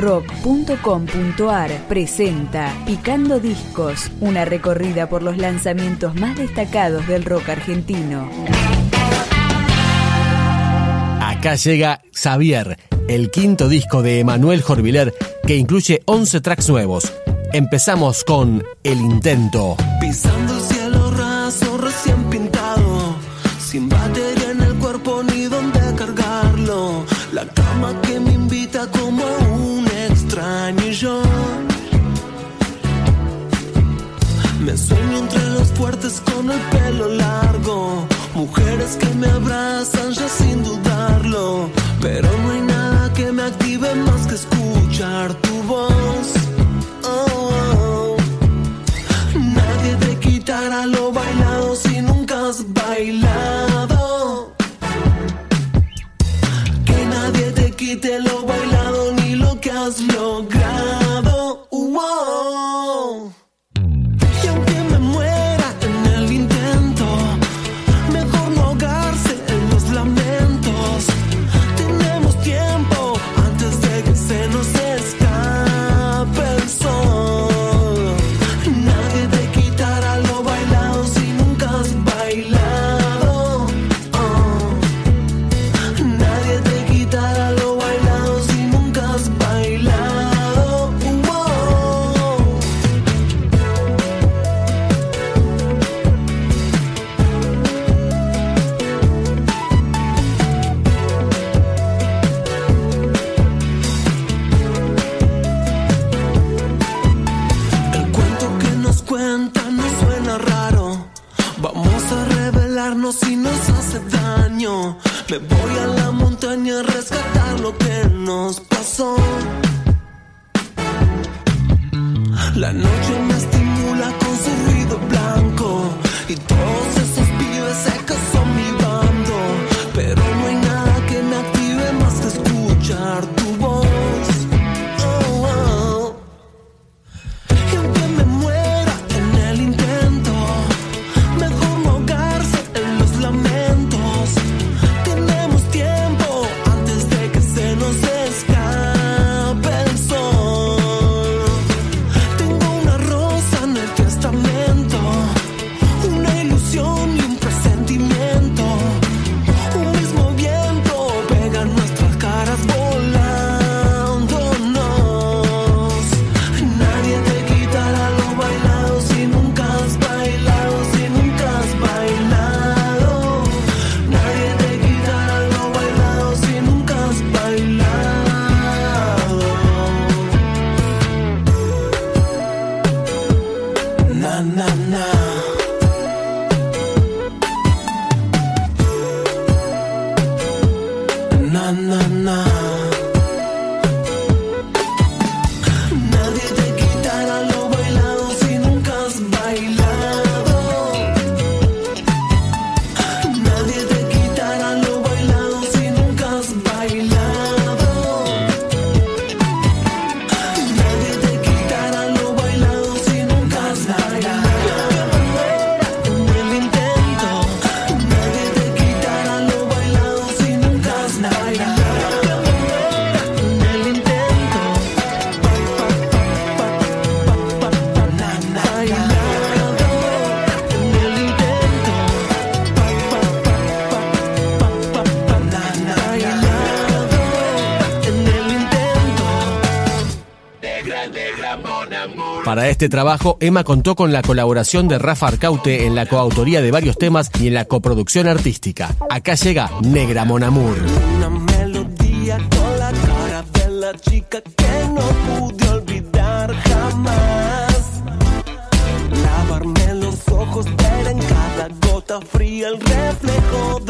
rock.com.ar presenta Picando Discos, una recorrida por los lanzamientos más destacados del rock argentino. Acá llega Xavier, el quinto disco de Emanuel Jorviler que incluye 11 tracks nuevos. Empezamos con El Intento. Pisando el cielo raso recién pintado, sin batería en el cuerpo ni donde cargarlo. La cama que me invita como un extraño yo. Me sueño entre los fuertes con el pelo largo. Mujeres que me abrazan ya sin dudarlo. Pero no hay nada que me active más que escuchar tu voz. Oh. Nadie te quitará lo bailado si nunca has bailado. Que nadie te quite lo bailado la montaña a rescatar lo que nos pasó. La noche me estimula con su ruido blanco. Para este trabajo, Emma contó con la colaboración de Rafa Arcaute en la coautoría de varios temas y en la coproducción artística. Acá llega Negra Monamur. Una melodía con la cara de la chica que no pude olvidar jamás. Lavarme los ojos, ver en cada gota fría el reflejo de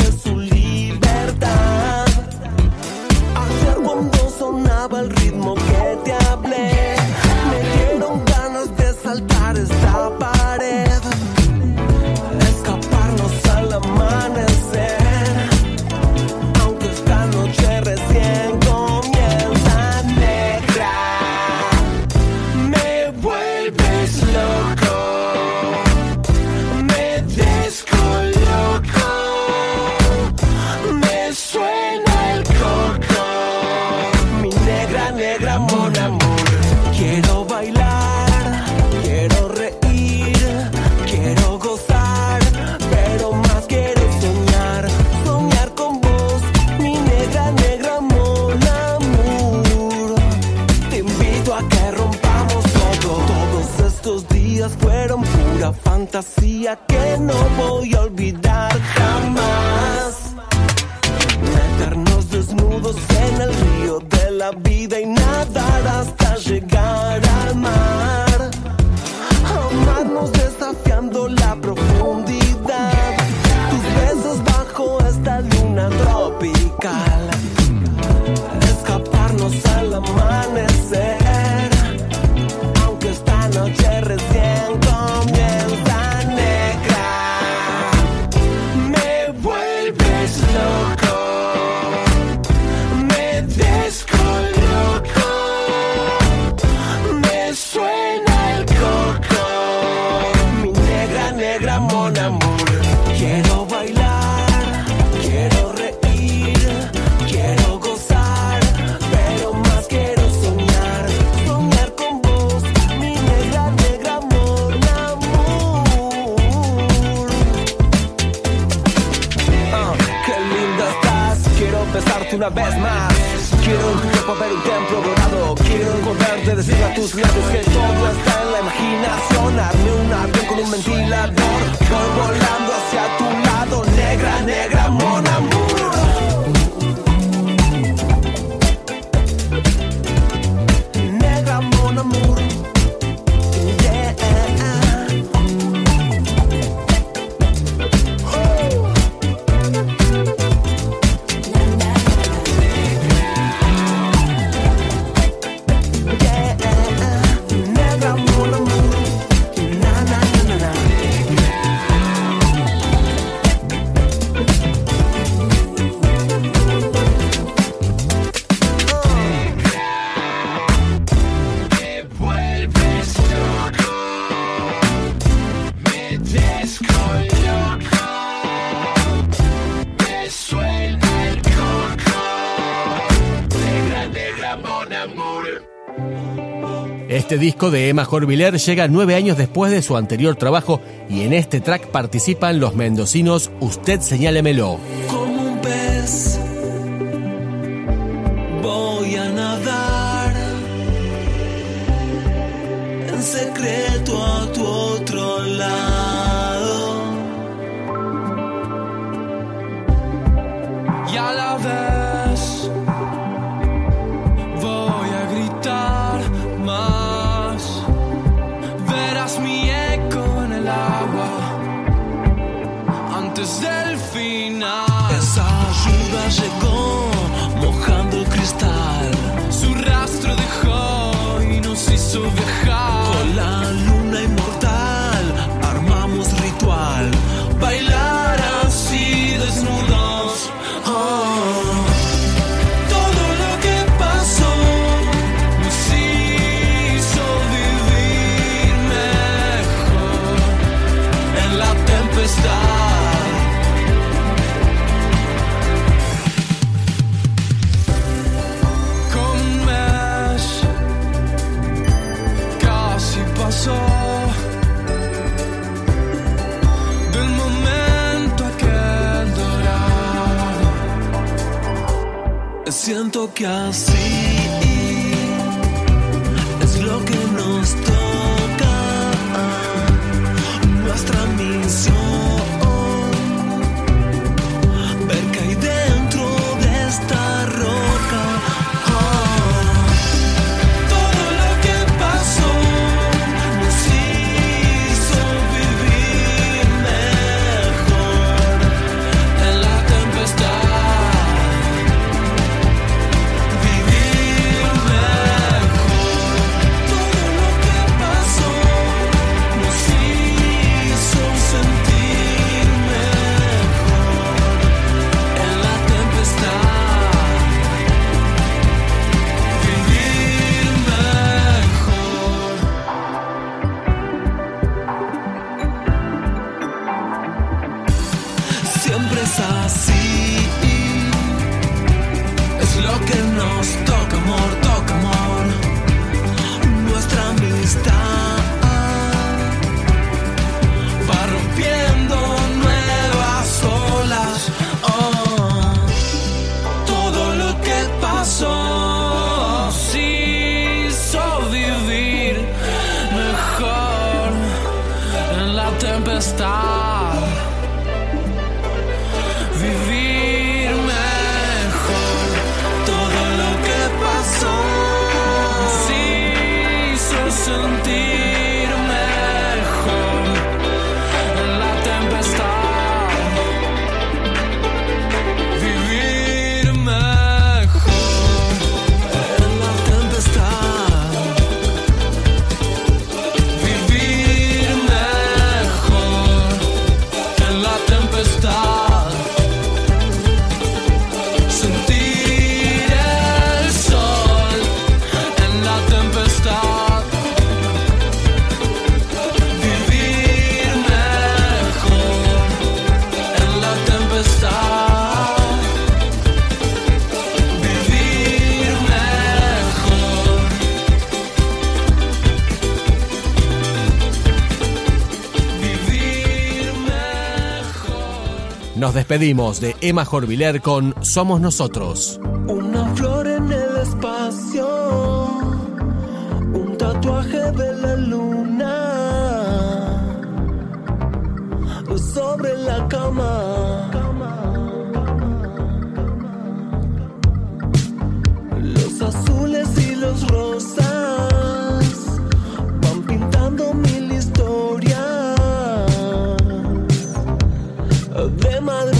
slow una vez más. Quiero reparar un templo dorado. Quiero encontrarte, decir a tus labios que todo está en la imaginación. Arme un avión con un ventilador. Voy volando hacia tu lado. Negra, negra, mona, mona. Este disco de Emma Jorviler llega nueve años después de su anterior trabajo y en este track participan los mendocinos Usted Señálemelo. Como un pez voy a nadar en secreto a tu otro lado y a la vez so que see. siempre es así. Es lo que nos toca, amor, toca, amor. Nuestra amistad. Nos despedimos de Emma Jorviler con Somos Nosotros. Una flor en el espacio, un tatuaje de la luna sobre la cama. madre